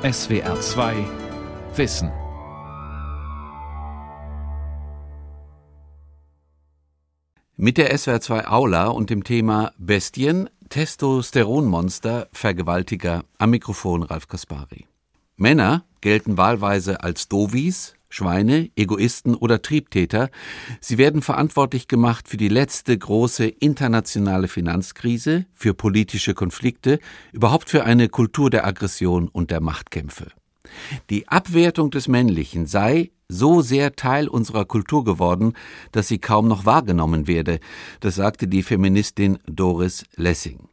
SWR 2 Wissen. Mit der SWR 2 Aula und dem Thema Bestien, Testosteronmonster, Vergewaltiger am Mikrofon Ralf Kaspari. Männer gelten wahlweise als Dovis, Schweine, Egoisten oder Triebtäter. Sie werden verantwortlich gemacht für die letzte große internationale Finanzkrise, für politische Konflikte, überhaupt für eine Kultur der Aggression und der Machtkämpfe. Die Abwertung des Männlichen sei so sehr Teil unserer Kultur geworden, dass sie kaum noch wahrgenommen werde, das sagte die Feministin Doris Lessing.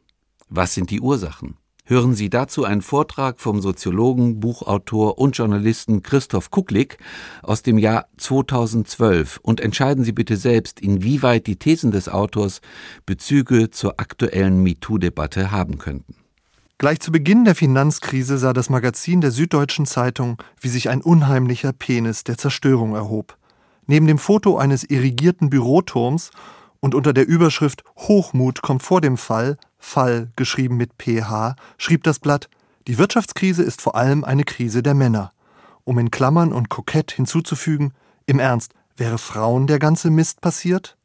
Was sind die Ursachen? Hören Sie dazu einen Vortrag vom Soziologen, Buchautor und Journalisten Christoph Kucklick aus dem Jahr 2012 und entscheiden Sie bitte selbst, inwieweit die Thesen des Autors Bezüge zur aktuellen MeToo-Debatte haben könnten. Gleich zu Beginn der Finanzkrise sah das Magazin der Süddeutschen Zeitung, wie sich ein unheimlicher Penis der Zerstörung erhob. Neben dem Foto eines irrigierten Büroturms und unter der Überschrift Hochmut kommt vor dem Fall Fall, geschrieben mit PH, schrieb das Blatt, die Wirtschaftskrise ist vor allem eine Krise der Männer. Um in Klammern und kokett hinzuzufügen, im Ernst, wäre Frauen der ganze Mist passiert?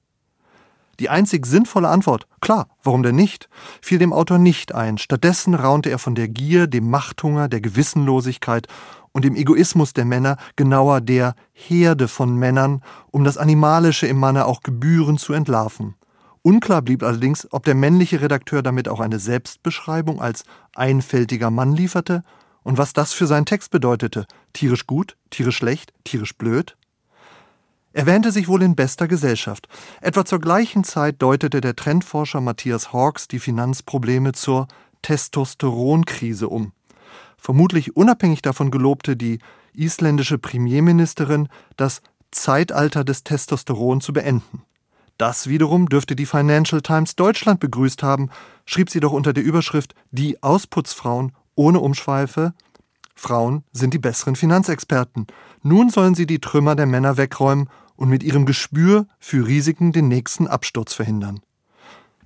Die einzig sinnvolle Antwort, klar, warum denn nicht, fiel dem Autor nicht ein. Stattdessen raunte er von der Gier, dem Machthunger, der Gewissenlosigkeit und dem Egoismus der Männer, genauer der Herde von Männern, um das Animalische im Manne auch gebührend zu entlarven. Unklar blieb allerdings, ob der männliche Redakteur damit auch eine Selbstbeschreibung als einfältiger Mann lieferte und was das für seinen Text bedeutete. Tierisch gut, tierisch schlecht, tierisch blöd? Er wähnte sich wohl in bester Gesellschaft. Etwa zur gleichen Zeit deutete der Trendforscher Matthias Hawks die Finanzprobleme zur Testosteronkrise um. Vermutlich unabhängig davon gelobte die isländische Premierministerin, das Zeitalter des Testosteron zu beenden. Das wiederum dürfte die Financial Times Deutschland begrüßt haben, schrieb sie doch unter der Überschrift Die Ausputzfrauen ohne Umschweife. Frauen sind die besseren Finanzexperten. Nun sollen sie die Trümmer der Männer wegräumen und mit ihrem Gespür für Risiken den nächsten Absturz verhindern.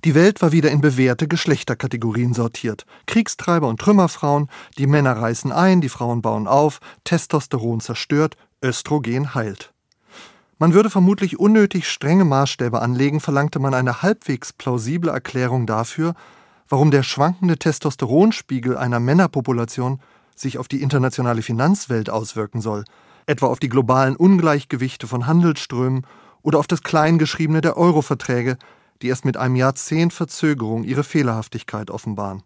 Die Welt war wieder in bewährte Geschlechterkategorien sortiert. Kriegstreiber und Trümmerfrauen, die Männer reißen ein, die Frauen bauen auf, Testosteron zerstört, Östrogen heilt. Man würde vermutlich unnötig strenge Maßstäbe anlegen, verlangte man eine halbwegs plausible Erklärung dafür, warum der schwankende Testosteronspiegel einer Männerpopulation sich auf die internationale Finanzwelt auswirken soll, etwa auf die globalen Ungleichgewichte von Handelsströmen oder auf das Kleingeschriebene der Euro-Verträge, die erst mit einem Jahrzehnt Verzögerung ihre Fehlerhaftigkeit offenbaren.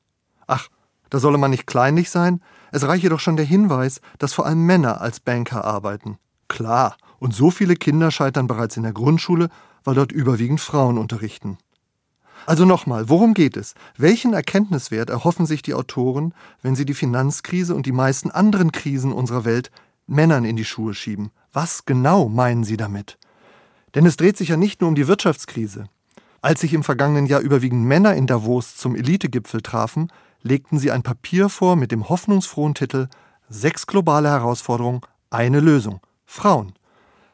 Ach, da solle man nicht kleinlich sein, es reiche doch schon der Hinweis, dass vor allem Männer als Banker arbeiten. Klar, und so viele Kinder scheitern bereits in der Grundschule, weil dort überwiegend Frauen unterrichten. Also nochmal, worum geht es? Welchen Erkenntniswert erhoffen sich die Autoren, wenn sie die Finanzkrise und die meisten anderen Krisen unserer Welt Männern in die Schuhe schieben? Was genau meinen sie damit? Denn es dreht sich ja nicht nur um die Wirtschaftskrise. Als sich im vergangenen Jahr überwiegend Männer in Davos zum Elitegipfel trafen, legten sie ein Papier vor mit dem hoffnungsfrohen Titel Sechs globale Herausforderungen, eine Lösung. Frauen.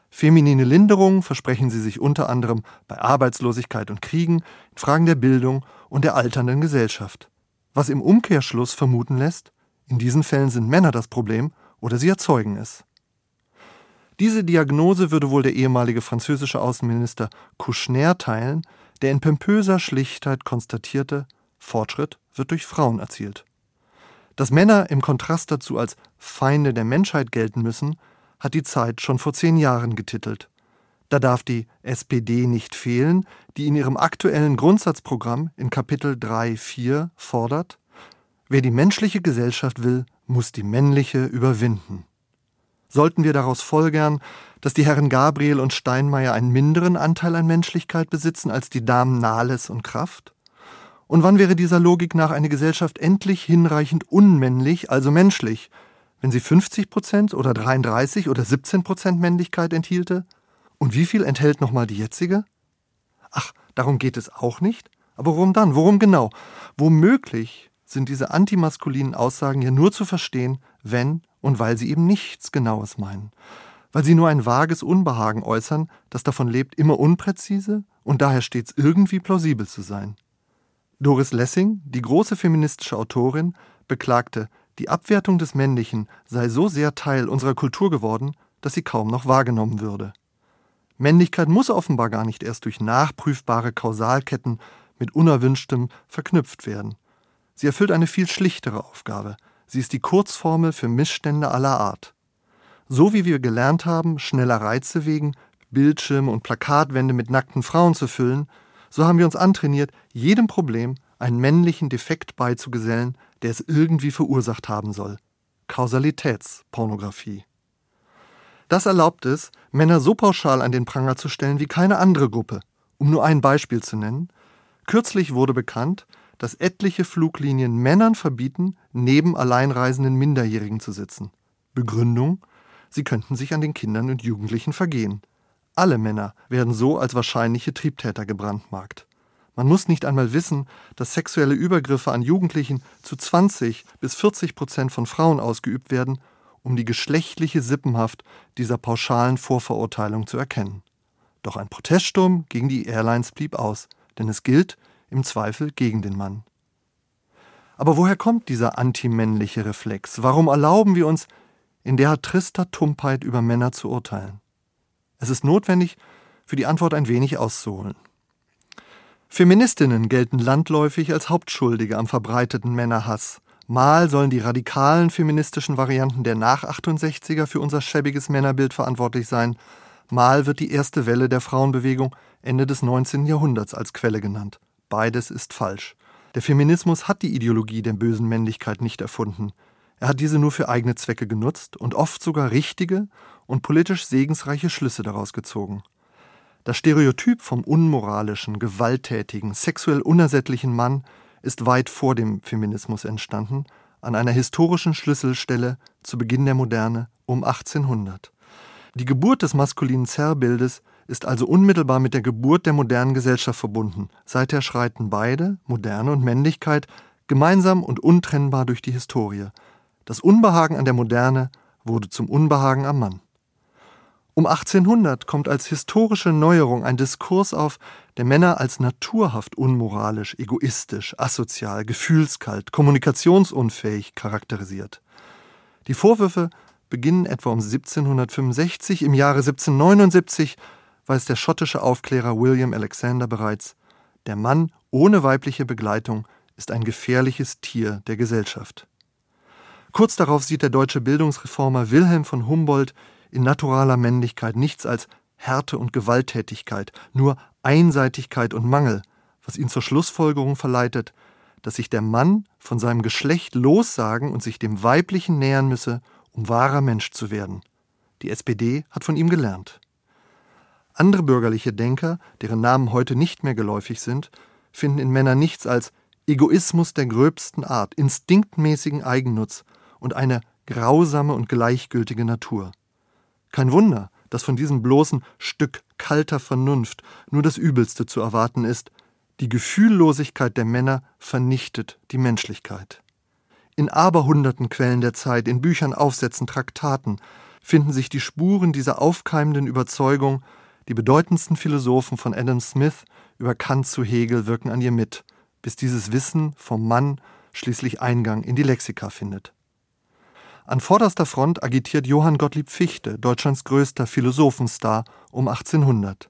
Feminine Linderung versprechen sie sich unter anderem bei Arbeitslosigkeit und Kriegen, in Fragen der Bildung und der alternden Gesellschaft. Was im Umkehrschluss vermuten lässt, in diesen Fällen sind Männer das Problem oder sie erzeugen es. Diese Diagnose würde wohl der ehemalige französische Außenminister Kouchner teilen, der in pompöser Schlichtheit konstatierte, Fortschritt wird durch Frauen erzielt. Dass Männer im Kontrast dazu als Feinde der Menschheit gelten müssen, hat die Zeit schon vor zehn Jahren getitelt. Da darf die SPD nicht fehlen, die in ihrem aktuellen Grundsatzprogramm in Kapitel 3.4 fordert, wer die menschliche Gesellschaft will, muss die männliche überwinden. Sollten wir daraus folgern, dass die Herren Gabriel und Steinmeier einen minderen Anteil an Menschlichkeit besitzen als die Damen Nahles und Kraft? Und wann wäre dieser Logik nach eine Gesellschaft endlich hinreichend unmännlich, also menschlich, wenn sie 50 Prozent oder 33 oder 17 Prozent Männlichkeit enthielte? Und wie viel enthält nochmal die jetzige? Ach, darum geht es auch nicht? Aber worum dann? Worum genau? Womöglich sind diese antimaskulinen Aussagen ja nur zu verstehen, wenn und weil sie eben nichts Genaues meinen. Weil sie nur ein vages Unbehagen äußern, das davon lebt, immer unpräzise und daher stets irgendwie plausibel zu sein. Doris Lessing, die große feministische Autorin, beklagte Die Abwertung des Männlichen sei so sehr Teil unserer Kultur geworden, dass sie kaum noch wahrgenommen würde. Männlichkeit muss offenbar gar nicht erst durch nachprüfbare Kausalketten mit Unerwünschtem verknüpft werden. Sie erfüllt eine viel schlichtere Aufgabe. Sie ist die Kurzformel für Missstände aller Art. So wie wir gelernt haben, schneller Reize wegen, Bildschirme und Plakatwände mit nackten Frauen zu füllen, so haben wir uns antrainiert, jedem Problem einen männlichen Defekt beizugesellen, der es irgendwie verursacht haben soll. Kausalitätspornografie. Das erlaubt es, Männer so pauschal an den Pranger zu stellen wie keine andere Gruppe. Um nur ein Beispiel zu nennen, kürzlich wurde bekannt, dass etliche Fluglinien Männern verbieten, neben alleinreisenden Minderjährigen zu sitzen. Begründung, sie könnten sich an den Kindern und Jugendlichen vergehen. Alle Männer werden so als wahrscheinliche Triebtäter gebrandmarkt. Man muss nicht einmal wissen, dass sexuelle Übergriffe an Jugendlichen zu 20 bis 40 Prozent von Frauen ausgeübt werden um die geschlechtliche Sippenhaft dieser pauschalen Vorverurteilung zu erkennen. Doch ein Proteststurm gegen die Airlines blieb aus, denn es gilt im Zweifel gegen den Mann. Aber woher kommt dieser antimännliche Reflex? Warum erlauben wir uns, in der trister Tumpheit über Männer zu urteilen? Es ist notwendig, für die Antwort ein wenig auszuholen. Feministinnen gelten landläufig als Hauptschuldige am verbreiteten Männerhass, Mal sollen die radikalen feministischen Varianten der Nach-68er für unser schäbiges Männerbild verantwortlich sein, mal wird die erste Welle der Frauenbewegung Ende des 19. Jahrhunderts als Quelle genannt. Beides ist falsch. Der Feminismus hat die Ideologie der bösen Männlichkeit nicht erfunden. Er hat diese nur für eigene Zwecke genutzt und oft sogar richtige und politisch segensreiche Schlüsse daraus gezogen. Das Stereotyp vom unmoralischen, gewalttätigen, sexuell unersättlichen Mann ist weit vor dem Feminismus entstanden, an einer historischen Schlüsselstelle zu Beginn der Moderne um 1800. Die Geburt des maskulinen Zerrbildes ist also unmittelbar mit der Geburt der modernen Gesellschaft verbunden. Seither schreiten beide, Moderne und Männlichkeit, gemeinsam und untrennbar durch die Historie. Das Unbehagen an der Moderne wurde zum Unbehagen am Mann. Um 1800 kommt als historische Neuerung ein Diskurs auf, der Männer als naturhaft unmoralisch, egoistisch, asozial, gefühlskalt, kommunikationsunfähig charakterisiert. Die Vorwürfe beginnen etwa um 1765, im Jahre 1779 weiß der schottische Aufklärer William Alexander bereits, der Mann ohne weibliche Begleitung ist ein gefährliches Tier der Gesellschaft. Kurz darauf sieht der deutsche Bildungsreformer Wilhelm von Humboldt in naturaler Männlichkeit nichts als Härte und Gewalttätigkeit, nur Einseitigkeit und Mangel, was ihn zur Schlussfolgerung verleitet, dass sich der Mann von seinem Geschlecht lossagen und sich dem Weiblichen nähern müsse, um wahrer Mensch zu werden. Die SPD hat von ihm gelernt. Andere bürgerliche Denker, deren Namen heute nicht mehr geläufig sind, finden in Männern nichts als Egoismus der gröbsten Art, instinktmäßigen Eigennutz und eine grausame und gleichgültige Natur. Kein Wunder, dass von diesem bloßen Stück kalter Vernunft nur das Übelste zu erwarten ist. Die Gefühllosigkeit der Männer vernichtet die Menschlichkeit. In aberhunderten Quellen der Zeit, in Büchern, Aufsätzen, Traktaten finden sich die Spuren dieser aufkeimenden Überzeugung, die bedeutendsten Philosophen von Adam Smith über Kant zu Hegel wirken an ihr mit, bis dieses Wissen vom Mann schließlich Eingang in die Lexika findet. An vorderster Front agitiert Johann Gottlieb Fichte, Deutschlands größter Philosophenstar, um 1800.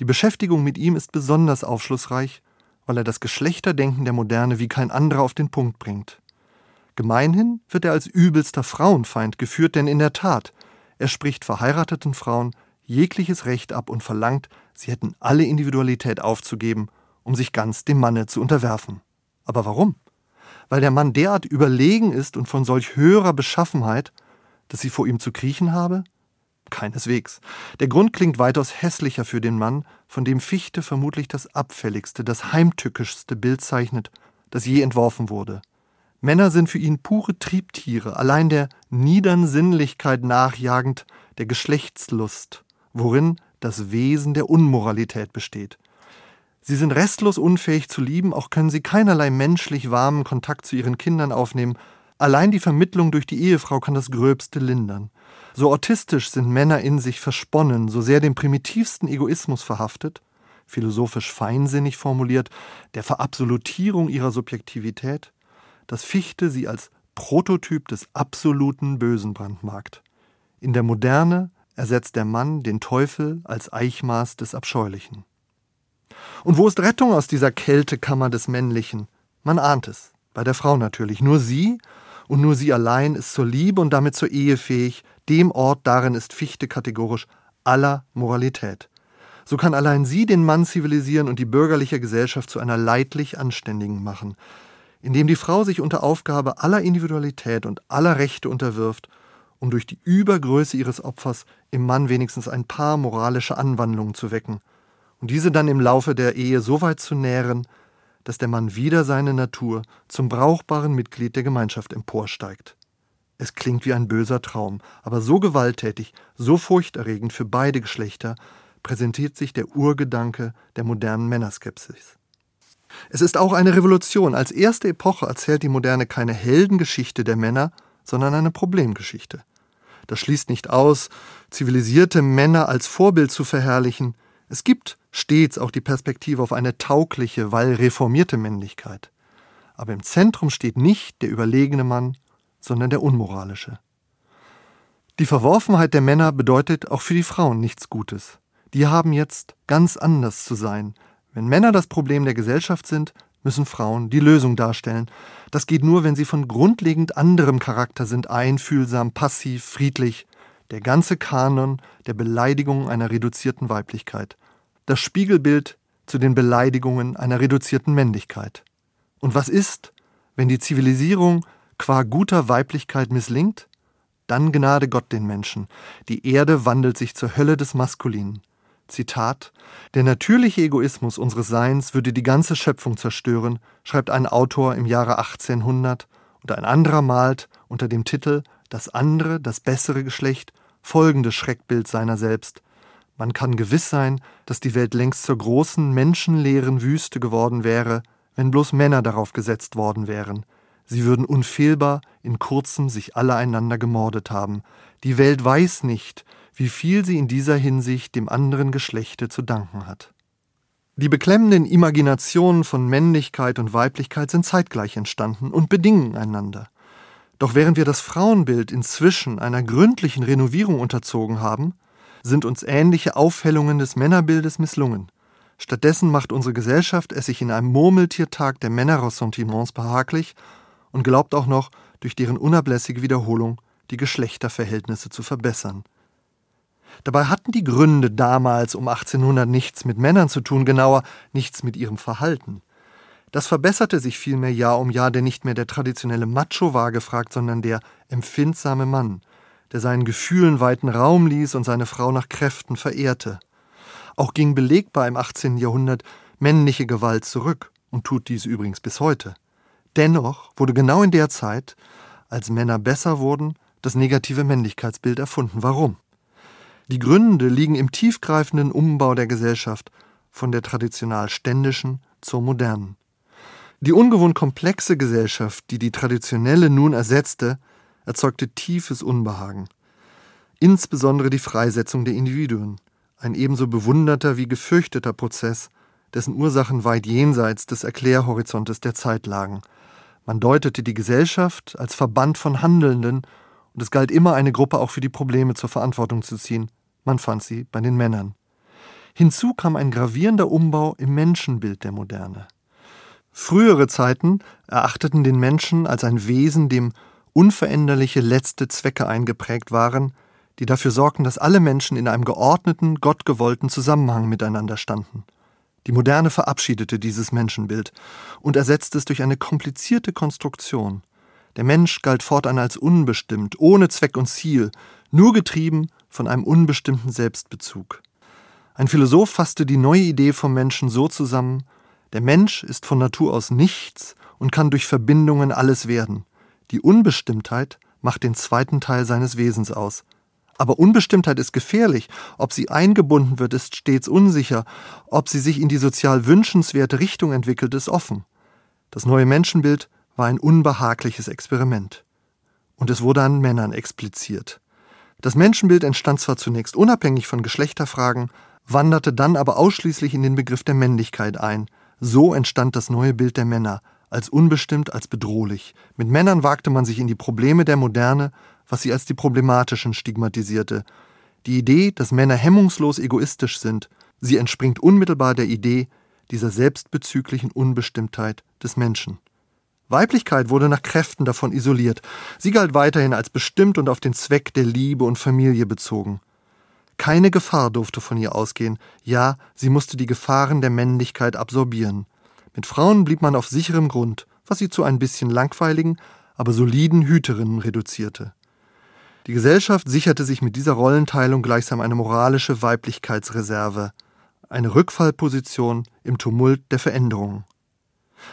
Die Beschäftigung mit ihm ist besonders aufschlussreich, weil er das Geschlechterdenken der Moderne wie kein anderer auf den Punkt bringt. Gemeinhin wird er als übelster Frauenfeind geführt, denn in der Tat, er spricht verheirateten Frauen jegliches Recht ab und verlangt, sie hätten alle Individualität aufzugeben, um sich ganz dem Manne zu unterwerfen. Aber warum? Weil der Mann derart überlegen ist und von solch höherer Beschaffenheit, dass sie vor ihm zu kriechen habe? Keineswegs. Der Grund klingt weitaus hässlicher für den Mann, von dem Fichte vermutlich das abfälligste, das heimtückischste Bild zeichnet, das je entworfen wurde. Männer sind für ihn pure Triebtiere, allein der niedern Sinnlichkeit nachjagend, der Geschlechtslust, worin das Wesen der Unmoralität besteht. Sie sind restlos unfähig zu lieben, auch können sie keinerlei menschlich warmen Kontakt zu ihren Kindern aufnehmen. Allein die Vermittlung durch die Ehefrau kann das Gröbste lindern. So autistisch sind Männer in sich versponnen, so sehr dem primitivsten Egoismus verhaftet, philosophisch feinsinnig formuliert, der Verabsolutierung ihrer Subjektivität, dass Fichte sie als Prototyp des absoluten Bösen brandmarkt. In der Moderne ersetzt der Mann den Teufel als Eichmaß des Abscheulichen. Und wo ist Rettung aus dieser Kältekammer des Männlichen? Man ahnt es. Bei der Frau natürlich. Nur sie und nur sie allein ist zur Liebe und damit zur Ehe fähig. Dem Ort darin ist Fichte kategorisch aller Moralität. So kann allein sie den Mann zivilisieren und die bürgerliche Gesellschaft zu einer leidlich Anständigen machen, indem die Frau sich unter Aufgabe aller Individualität und aller Rechte unterwirft, um durch die Übergröße ihres Opfers im Mann wenigstens ein paar moralische Anwandlungen zu wecken und diese dann im Laufe der Ehe so weit zu nähren, dass der Mann wieder seine Natur zum brauchbaren Mitglied der Gemeinschaft emporsteigt. Es klingt wie ein böser Traum, aber so gewalttätig, so furchterregend für beide Geschlechter präsentiert sich der Urgedanke der modernen Männerskepsis. Es ist auch eine Revolution. Als erste Epoche erzählt die Moderne keine Heldengeschichte der Männer, sondern eine Problemgeschichte. Das schließt nicht aus, zivilisierte Männer als Vorbild zu verherrlichen. Es gibt stets auch die Perspektive auf eine taugliche, weil reformierte Männlichkeit. Aber im Zentrum steht nicht der überlegene Mann, sondern der unmoralische. Die Verworfenheit der Männer bedeutet auch für die Frauen nichts Gutes. Die haben jetzt ganz anders zu sein. Wenn Männer das Problem der Gesellschaft sind, müssen Frauen die Lösung darstellen. Das geht nur, wenn sie von grundlegend anderem Charakter sind, einfühlsam, passiv, friedlich. Der ganze Kanon der Beleidigung einer reduzierten Weiblichkeit das Spiegelbild zu den Beleidigungen einer reduzierten Männlichkeit. Und was ist, wenn die Zivilisierung qua guter Weiblichkeit misslingt? Dann gnade Gott den Menschen. Die Erde wandelt sich zur Hölle des Maskulinen. Zitat: Der natürliche Egoismus unseres Seins würde die ganze Schöpfung zerstören, schreibt ein Autor im Jahre 1800, und ein anderer malt unter dem Titel Das andere, das bessere Geschlecht folgendes Schreckbild seiner selbst: man kann gewiss sein, dass die Welt längst zur großen, menschenleeren Wüste geworden wäre, wenn bloß Männer darauf gesetzt worden wären. Sie würden unfehlbar in kurzem sich alle einander gemordet haben. Die Welt weiß nicht, wie viel sie in dieser Hinsicht dem anderen Geschlechte zu danken hat. Die beklemmenden Imaginationen von Männlichkeit und Weiblichkeit sind zeitgleich entstanden und bedingen einander. Doch während wir das Frauenbild inzwischen einer gründlichen Renovierung unterzogen haben, sind uns ähnliche Aufhellungen des Männerbildes misslungen. Stattdessen macht unsere Gesellschaft es sich in einem Murmeltiertag der Männerressentiments behaglich und glaubt auch noch, durch deren unablässige Wiederholung die Geschlechterverhältnisse zu verbessern. Dabei hatten die Gründe damals um 1800 nichts mit Männern zu tun, genauer nichts mit ihrem Verhalten. Das verbesserte sich vielmehr Jahr um Jahr, denn nicht mehr der traditionelle Macho war gefragt, sondern der empfindsame Mann, der seinen Gefühlen weiten Raum ließ und seine Frau nach Kräften verehrte. Auch ging belegbar im 18. Jahrhundert männliche Gewalt zurück und tut dies übrigens bis heute. Dennoch wurde genau in der Zeit, als Männer besser wurden, das negative Männlichkeitsbild erfunden. Warum? Die Gründe liegen im tiefgreifenden Umbau der Gesellschaft von der traditional ständischen zur modernen. Die ungewohnt komplexe Gesellschaft, die die traditionelle nun ersetzte, erzeugte tiefes Unbehagen. Insbesondere die Freisetzung der Individuen, ein ebenso bewunderter wie gefürchteter Prozess, dessen Ursachen weit jenseits des Erklärhorizontes der Zeit lagen. Man deutete die Gesellschaft als Verband von Handelnden, und es galt immer eine Gruppe auch für die Probleme zur Verantwortung zu ziehen. Man fand sie bei den Männern. Hinzu kam ein gravierender Umbau im Menschenbild der Moderne. Frühere Zeiten erachteten den Menschen als ein Wesen, dem unveränderliche letzte Zwecke eingeprägt waren, die dafür sorgten, dass alle Menschen in einem geordneten, gottgewollten Zusammenhang miteinander standen. Die Moderne verabschiedete dieses Menschenbild und ersetzte es durch eine komplizierte Konstruktion. Der Mensch galt fortan als unbestimmt, ohne Zweck und Ziel, nur getrieben von einem unbestimmten Selbstbezug. Ein Philosoph fasste die neue Idee vom Menschen so zusammen, der Mensch ist von Natur aus nichts und kann durch Verbindungen alles werden. Die Unbestimmtheit macht den zweiten Teil seines Wesens aus. Aber Unbestimmtheit ist gefährlich. Ob sie eingebunden wird, ist stets unsicher. Ob sie sich in die sozial wünschenswerte Richtung entwickelt, ist offen. Das neue Menschenbild war ein unbehagliches Experiment. Und es wurde an Männern expliziert. Das Menschenbild entstand zwar zunächst unabhängig von Geschlechterfragen, wanderte dann aber ausschließlich in den Begriff der Männlichkeit ein. So entstand das neue Bild der Männer, als unbestimmt, als bedrohlich. Mit Männern wagte man sich in die Probleme der Moderne, was sie als die problematischen stigmatisierte. Die Idee, dass Männer hemmungslos egoistisch sind, sie entspringt unmittelbar der Idee dieser selbstbezüglichen Unbestimmtheit des Menschen. Weiblichkeit wurde nach Kräften davon isoliert. Sie galt weiterhin als bestimmt und auf den Zweck der Liebe und Familie bezogen. Keine Gefahr durfte von ihr ausgehen, ja, sie musste die Gefahren der Männlichkeit absorbieren. Mit Frauen blieb man auf sicherem Grund, was sie zu ein bisschen langweiligen, aber soliden Hüterinnen reduzierte. Die Gesellschaft sicherte sich mit dieser Rollenteilung gleichsam eine moralische Weiblichkeitsreserve, eine Rückfallposition im Tumult der Veränderungen.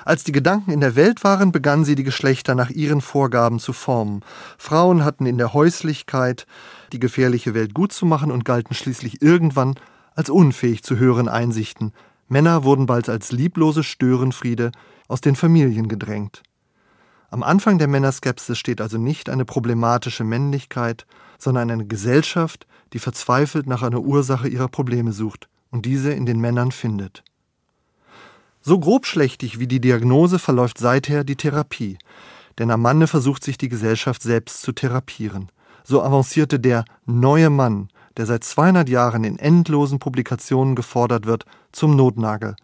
Als die Gedanken in der Welt waren, begannen sie die Geschlechter nach ihren Vorgaben zu formen. Frauen hatten in der Häuslichkeit die gefährliche Welt gut zu machen und galten schließlich irgendwann als unfähig zu höheren Einsichten. Männer wurden bald als lieblose Störenfriede aus den Familien gedrängt. Am Anfang der Männerskepsis steht also nicht eine problematische Männlichkeit, sondern eine Gesellschaft, die verzweifelt nach einer Ursache ihrer Probleme sucht und diese in den Männern findet. So grobschlächtig wie die Diagnose verläuft seither die Therapie. Denn am Manne versucht sich die Gesellschaft selbst zu therapieren. So avancierte der neue Mann, der seit 200 Jahren in endlosen Publikationen gefordert wird, zum Notnagel.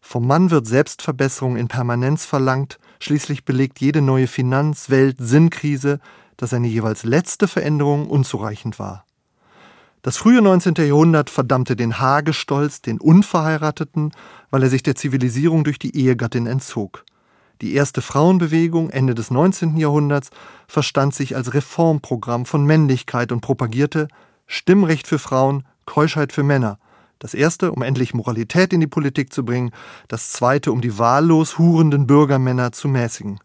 Vom Mann wird Selbstverbesserung in Permanenz verlangt, schließlich belegt jede neue Finanz-, Welt-, Sinnkrise, dass seine jeweils letzte Veränderung unzureichend war. Das frühe 19. Jahrhundert verdammte den Hagestolz, den Unverheirateten, weil er sich der Zivilisierung durch die Ehegattin entzog. Die erste Frauenbewegung Ende des 19. Jahrhunderts verstand sich als Reformprogramm von Männlichkeit und propagierte Stimmrecht für Frauen, Keuschheit für Männer. Das erste, um endlich Moralität in die Politik zu bringen, das zweite, um die wahllos hurenden Bürgermänner zu mäßigen.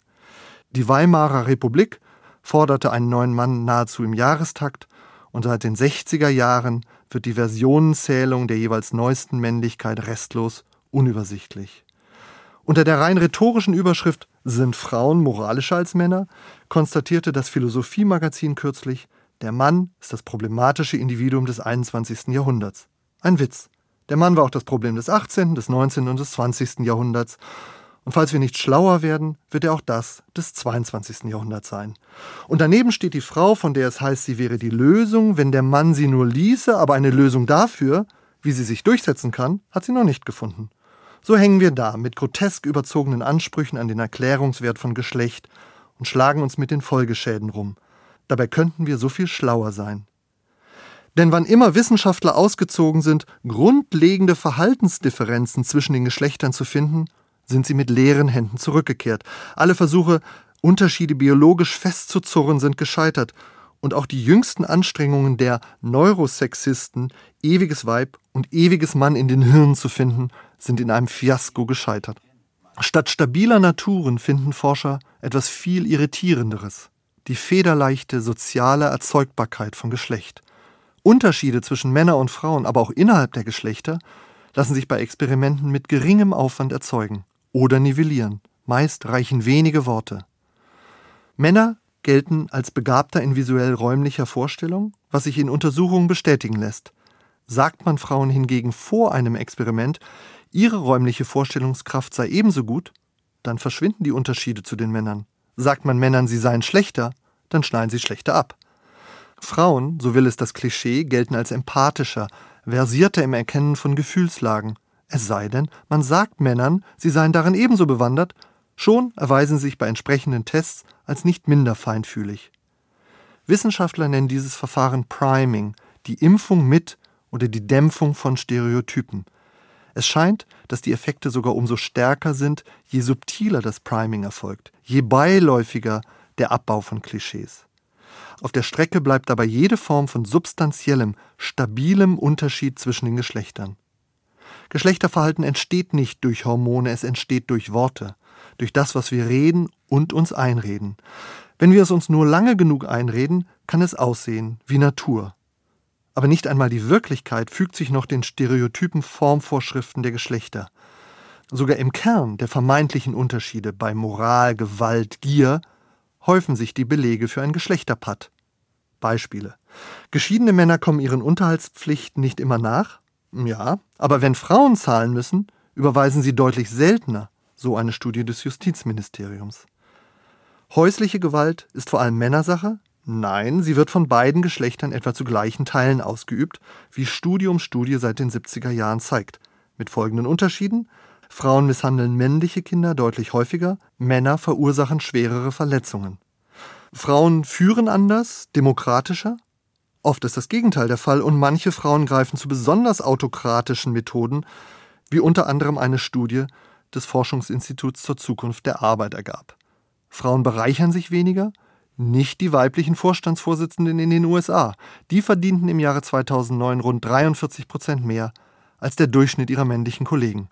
Die Weimarer Republik forderte einen neuen Mann nahezu im Jahrestakt und seit den 60er Jahren wird die Versionenzählung der jeweils neuesten Männlichkeit restlos unübersichtlich. Unter der rein rhetorischen Überschrift Sind Frauen moralischer als Männer? konstatierte das Philosophiemagazin kürzlich, der Mann ist das problematische Individuum des 21. Jahrhunderts. Ein Witz. Der Mann war auch das Problem des 18., des 19. und des 20. Jahrhunderts. Und falls wir nicht schlauer werden, wird er auch das des 22. Jahrhunderts sein. Und daneben steht die Frau, von der es heißt, sie wäre die Lösung, wenn der Mann sie nur ließe, aber eine Lösung dafür, wie sie sich durchsetzen kann, hat sie noch nicht gefunden. So hängen wir da mit grotesk überzogenen Ansprüchen an den Erklärungswert von Geschlecht und schlagen uns mit den Folgeschäden rum. Dabei könnten wir so viel schlauer sein. Denn wann immer Wissenschaftler ausgezogen sind, grundlegende Verhaltensdifferenzen zwischen den Geschlechtern zu finden, sind sie mit leeren Händen zurückgekehrt. Alle Versuche, Unterschiede biologisch festzuzurren, sind gescheitert. Und auch die jüngsten Anstrengungen der Neurosexisten, ewiges Weib und ewiges Mann in den Hirnen zu finden, sind in einem Fiasko gescheitert. Statt stabiler Naturen finden Forscher etwas viel Irritierenderes. Die federleichte soziale Erzeugbarkeit von Geschlecht. Unterschiede zwischen Männern und Frauen, aber auch innerhalb der Geschlechter, lassen sich bei Experimenten mit geringem Aufwand erzeugen oder nivellieren. Meist reichen wenige Worte. Männer gelten als begabter in visuell-räumlicher Vorstellung, was sich in Untersuchungen bestätigen lässt. Sagt man Frauen hingegen vor einem Experiment, ihre räumliche Vorstellungskraft sei ebenso gut, dann verschwinden die Unterschiede zu den Männern. Sagt man Männern, sie seien schlechter, dann schneiden sie schlechter ab. Frauen, so will es das Klischee, gelten als empathischer, versierter im Erkennen von Gefühlslagen. Es sei denn, man sagt Männern, sie seien darin ebenso bewandert, schon erweisen sie sich bei entsprechenden Tests als nicht minder feinfühlig. Wissenschaftler nennen dieses Verfahren Priming, die Impfung mit oder die Dämpfung von Stereotypen. Es scheint, dass die Effekte sogar umso stärker sind, je subtiler das Priming erfolgt, je beiläufiger der Abbau von Klischees. Auf der Strecke bleibt dabei jede Form von substanziellem, stabilem Unterschied zwischen den Geschlechtern. Geschlechterverhalten entsteht nicht durch Hormone, es entsteht durch Worte, durch das, was wir reden und uns einreden. Wenn wir es uns nur lange genug einreden, kann es aussehen wie Natur. Aber nicht einmal die Wirklichkeit fügt sich noch den stereotypen Formvorschriften der Geschlechter. Sogar im Kern der vermeintlichen Unterschiede bei Moral, Gewalt, Gier häufen sich die Belege für ein Geschlechterpatt. Beispiele. Geschiedene Männer kommen ihren Unterhaltspflichten nicht immer nach. Ja, aber wenn Frauen zahlen müssen, überweisen sie deutlich seltener. so eine Studie des Justizministeriums. Häusliche Gewalt ist vor allem Männersache? Nein, sie wird von beiden Geschlechtern etwa zu gleichen Teilen ausgeübt, wie Studie um Studie seit den 70er Jahren zeigt. Mit folgenden Unterschieden. Frauen misshandeln männliche Kinder deutlich häufiger, Männer verursachen schwerere Verletzungen. Frauen führen anders, demokratischer. Oft ist das Gegenteil der Fall und manche Frauen greifen zu besonders autokratischen Methoden, wie unter anderem eine Studie des Forschungsinstituts zur Zukunft der Arbeit ergab. Frauen bereichern sich weniger, nicht die weiblichen Vorstandsvorsitzenden in den USA. Die verdienten im Jahre 2009 rund 43 Prozent mehr als der Durchschnitt ihrer männlichen Kollegen.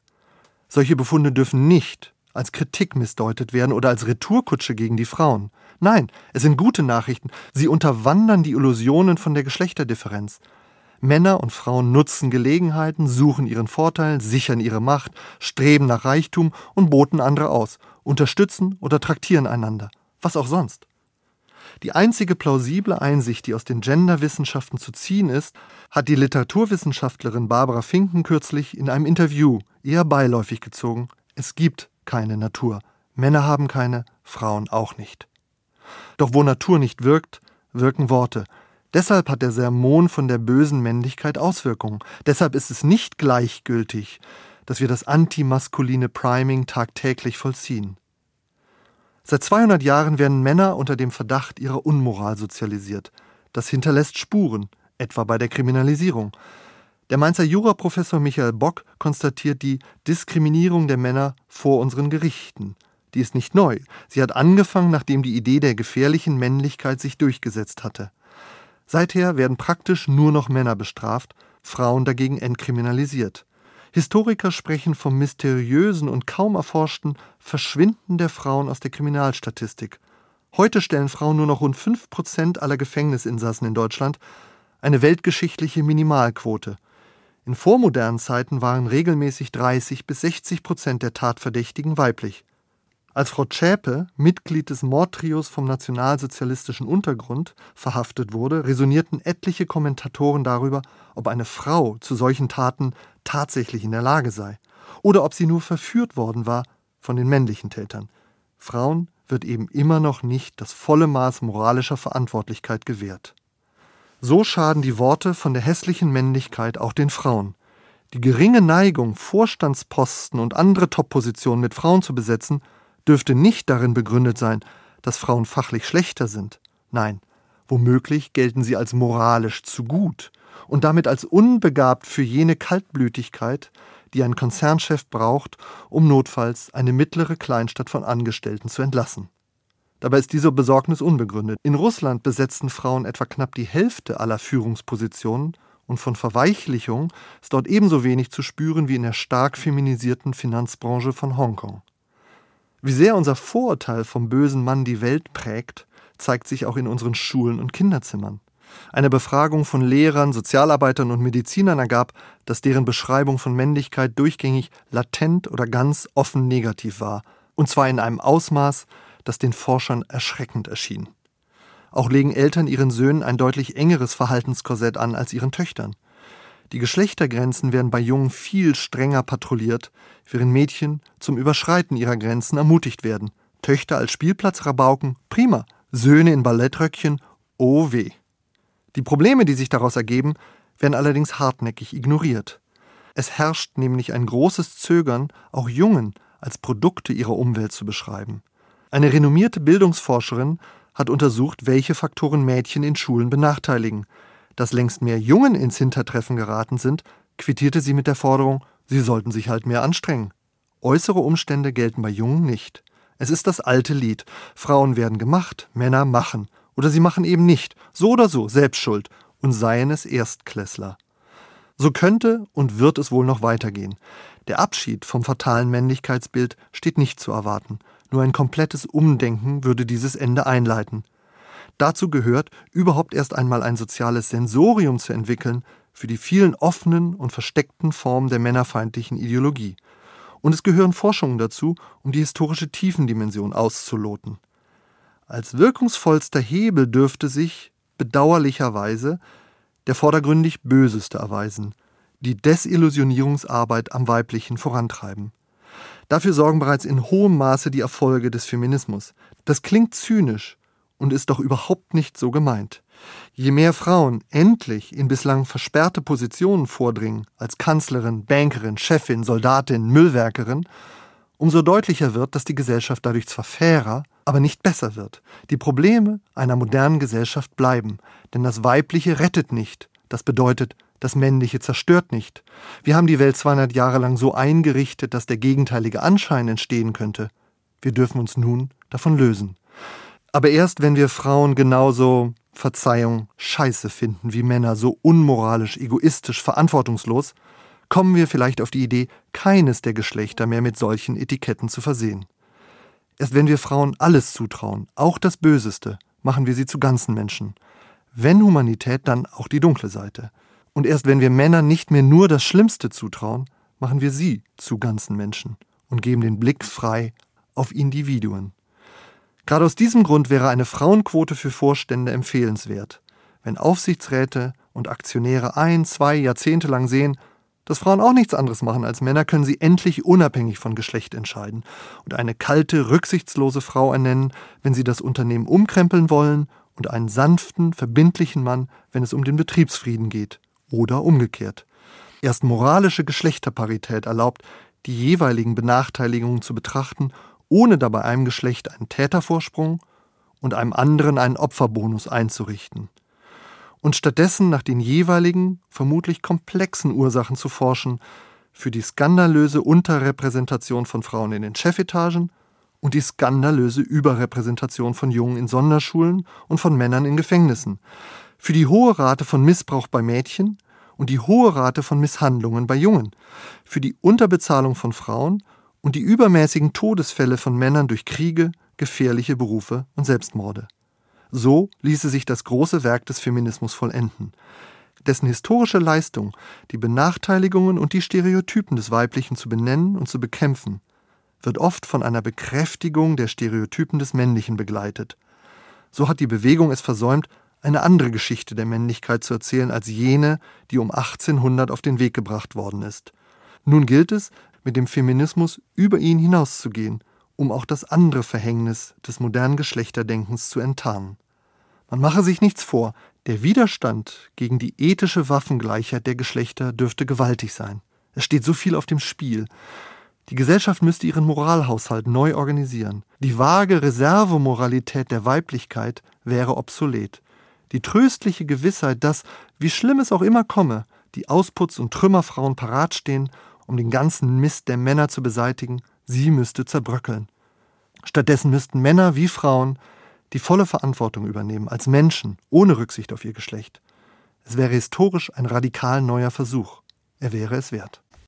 Solche Befunde dürfen nicht als Kritik missdeutet werden oder als Retourkutsche gegen die Frauen. Nein, es sind gute Nachrichten. Sie unterwandern die Illusionen von der Geschlechterdifferenz. Männer und Frauen nutzen Gelegenheiten, suchen ihren Vorteil, sichern ihre Macht, streben nach Reichtum und boten andere aus, unterstützen oder traktieren einander. Was auch sonst. Die einzige plausible Einsicht, die aus den Genderwissenschaften zu ziehen ist, hat die Literaturwissenschaftlerin Barbara Finken kürzlich in einem Interview eher beiläufig gezogen. Es gibt keine Natur. Männer haben keine, Frauen auch nicht. Doch wo Natur nicht wirkt, wirken Worte. Deshalb hat der Sermon von der bösen Männlichkeit Auswirkungen. Deshalb ist es nicht gleichgültig, dass wir das antimaskuline Priming tagtäglich vollziehen. Seit 200 Jahren werden Männer unter dem Verdacht ihrer Unmoral sozialisiert. Das hinterlässt Spuren, etwa bei der Kriminalisierung. Der Mainzer Juraprofessor Michael Bock konstatiert die Diskriminierung der Männer vor unseren Gerichten. Die ist nicht neu. Sie hat angefangen, nachdem die Idee der gefährlichen Männlichkeit sich durchgesetzt hatte. Seither werden praktisch nur noch Männer bestraft, Frauen dagegen entkriminalisiert. Historiker sprechen vom mysteriösen und kaum erforschten Verschwinden der Frauen aus der Kriminalstatistik. Heute stellen Frauen nur noch rund 5 Prozent aller Gefängnisinsassen in Deutschland, eine weltgeschichtliche Minimalquote. In vormodernen Zeiten waren regelmäßig 30 bis 60 Prozent der Tatverdächtigen weiblich. Als Frau Zschäpe, Mitglied des Mordtrios vom nationalsozialistischen Untergrund, verhaftet wurde, resonierten etliche Kommentatoren darüber, ob eine Frau zu solchen Taten tatsächlich in der Lage sei oder ob sie nur verführt worden war von den männlichen Tätern. Frauen wird eben immer noch nicht das volle Maß moralischer Verantwortlichkeit gewährt. So schaden die Worte von der hässlichen Männlichkeit auch den Frauen. Die geringe Neigung, Vorstandsposten und andere Toppositionen mit Frauen zu besetzen, dürfte nicht darin begründet sein, dass Frauen fachlich schlechter sind. Nein, womöglich gelten sie als moralisch zu gut und damit als unbegabt für jene Kaltblütigkeit, die ein Konzernchef braucht, um notfalls eine mittlere Kleinstadt von Angestellten zu entlassen. Dabei ist diese Besorgnis unbegründet. In Russland besetzten Frauen etwa knapp die Hälfte aller Führungspositionen und von Verweichlichung ist dort ebenso wenig zu spüren wie in der stark feminisierten Finanzbranche von Hongkong. Wie sehr unser Vorurteil vom bösen Mann die Welt prägt, zeigt sich auch in unseren Schulen und Kinderzimmern. Eine Befragung von Lehrern, Sozialarbeitern und Medizinern ergab, dass deren Beschreibung von Männlichkeit durchgängig latent oder ganz offen negativ war, und zwar in einem Ausmaß, das den Forschern erschreckend erschien. Auch legen Eltern ihren Söhnen ein deutlich engeres Verhaltenskorsett an als ihren Töchtern. Die Geschlechtergrenzen werden bei Jungen viel strenger patrouilliert, während Mädchen zum Überschreiten ihrer Grenzen ermutigt werden. Töchter als Spielplatzrabauken, prima. Söhne in Ballettröckchen, oh weh. Die Probleme, die sich daraus ergeben, werden allerdings hartnäckig ignoriert. Es herrscht nämlich ein großes Zögern, auch Jungen als Produkte ihrer Umwelt zu beschreiben. Eine renommierte Bildungsforscherin hat untersucht, welche Faktoren Mädchen in Schulen benachteiligen. Dass längst mehr Jungen ins Hintertreffen geraten sind, quittierte sie mit der Forderung, sie sollten sich halt mehr anstrengen. Äußere Umstände gelten bei Jungen nicht. Es ist das alte Lied. Frauen werden gemacht, Männer machen. Oder sie machen eben nicht. So oder so, Selbstschuld. Und seien es Erstklässler. So könnte und wird es wohl noch weitergehen. Der Abschied vom fatalen Männlichkeitsbild steht nicht zu erwarten. Nur ein komplettes Umdenken würde dieses Ende einleiten. Dazu gehört, überhaupt erst einmal ein soziales Sensorium zu entwickeln für die vielen offenen und versteckten Formen der männerfeindlichen Ideologie. Und es gehören Forschungen dazu, um die historische Tiefendimension auszuloten. Als wirkungsvollster Hebel dürfte sich, bedauerlicherweise, der vordergründig Böseste erweisen, die Desillusionierungsarbeit am Weiblichen vorantreiben. Dafür sorgen bereits in hohem Maße die Erfolge des Feminismus. Das klingt zynisch und ist doch überhaupt nicht so gemeint. Je mehr Frauen endlich in bislang versperrte Positionen vordringen, als Kanzlerin, Bankerin, Chefin, Soldatin, Müllwerkerin, umso deutlicher wird, dass die Gesellschaft dadurch zwar fairer, aber nicht besser wird. Die Probleme einer modernen Gesellschaft bleiben, denn das Weibliche rettet nicht. Das bedeutet, das Männliche zerstört nicht. Wir haben die Welt 200 Jahre lang so eingerichtet, dass der gegenteilige Anschein entstehen könnte. Wir dürfen uns nun davon lösen. Aber erst wenn wir Frauen genauso, Verzeihung, scheiße finden wie Männer, so unmoralisch, egoistisch, verantwortungslos, kommen wir vielleicht auf die Idee, keines der Geschlechter mehr mit solchen Etiketten zu versehen. Erst wenn wir Frauen alles zutrauen, auch das Böseste, machen wir sie zu ganzen Menschen. Wenn Humanität, dann auch die dunkle Seite. Und erst wenn wir Männern nicht mehr nur das Schlimmste zutrauen, machen wir sie zu ganzen Menschen und geben den Blick frei auf Individuen. Gerade aus diesem Grund wäre eine Frauenquote für Vorstände empfehlenswert. Wenn Aufsichtsräte und Aktionäre ein, zwei Jahrzehnte lang sehen, dass Frauen auch nichts anderes machen als Männer, können sie endlich unabhängig von Geschlecht entscheiden und eine kalte, rücksichtslose Frau ernennen, wenn sie das Unternehmen umkrempeln wollen, und einen sanften, verbindlichen Mann, wenn es um den Betriebsfrieden geht. Oder umgekehrt. Erst moralische Geschlechterparität erlaubt, die jeweiligen Benachteiligungen zu betrachten, ohne dabei einem Geschlecht einen Tätervorsprung und einem anderen einen Opferbonus einzurichten. Und stattdessen nach den jeweiligen, vermutlich komplexen Ursachen zu forschen, für die skandalöse Unterrepräsentation von Frauen in den Chefetagen und die skandalöse Überrepräsentation von Jungen in Sonderschulen und von Männern in Gefängnissen, für die hohe Rate von Missbrauch bei Mädchen und die hohe Rate von Misshandlungen bei Jungen, für die Unterbezahlung von Frauen und die übermäßigen Todesfälle von Männern durch Kriege, gefährliche Berufe und Selbstmorde. So ließe sich das große Werk des Feminismus vollenden, dessen historische Leistung, die Benachteiligungen und die Stereotypen des Weiblichen zu benennen und zu bekämpfen, wird oft von einer Bekräftigung der Stereotypen des Männlichen begleitet. So hat die Bewegung es versäumt, eine andere Geschichte der Männlichkeit zu erzählen als jene, die um 1800 auf den Weg gebracht worden ist. Nun gilt es, mit dem Feminismus über ihn hinauszugehen um auch das andere Verhängnis des modernen Geschlechterdenkens zu enttarnen. Man mache sich nichts vor, der Widerstand gegen die ethische Waffengleichheit der Geschlechter dürfte gewaltig sein. Es steht so viel auf dem Spiel. Die Gesellschaft müsste ihren Moralhaushalt neu organisieren. Die vage Reservemoralität der Weiblichkeit wäre obsolet. Die tröstliche Gewissheit, dass, wie schlimm es auch immer komme, die Ausputz- und Trümmerfrauen parat stehen, um den ganzen Mist der Männer zu beseitigen, sie müsste zerbröckeln. Stattdessen müssten Männer wie Frauen die volle Verantwortung übernehmen, als Menschen, ohne Rücksicht auf ihr Geschlecht. Es wäre historisch ein radikal neuer Versuch. Er wäre es wert.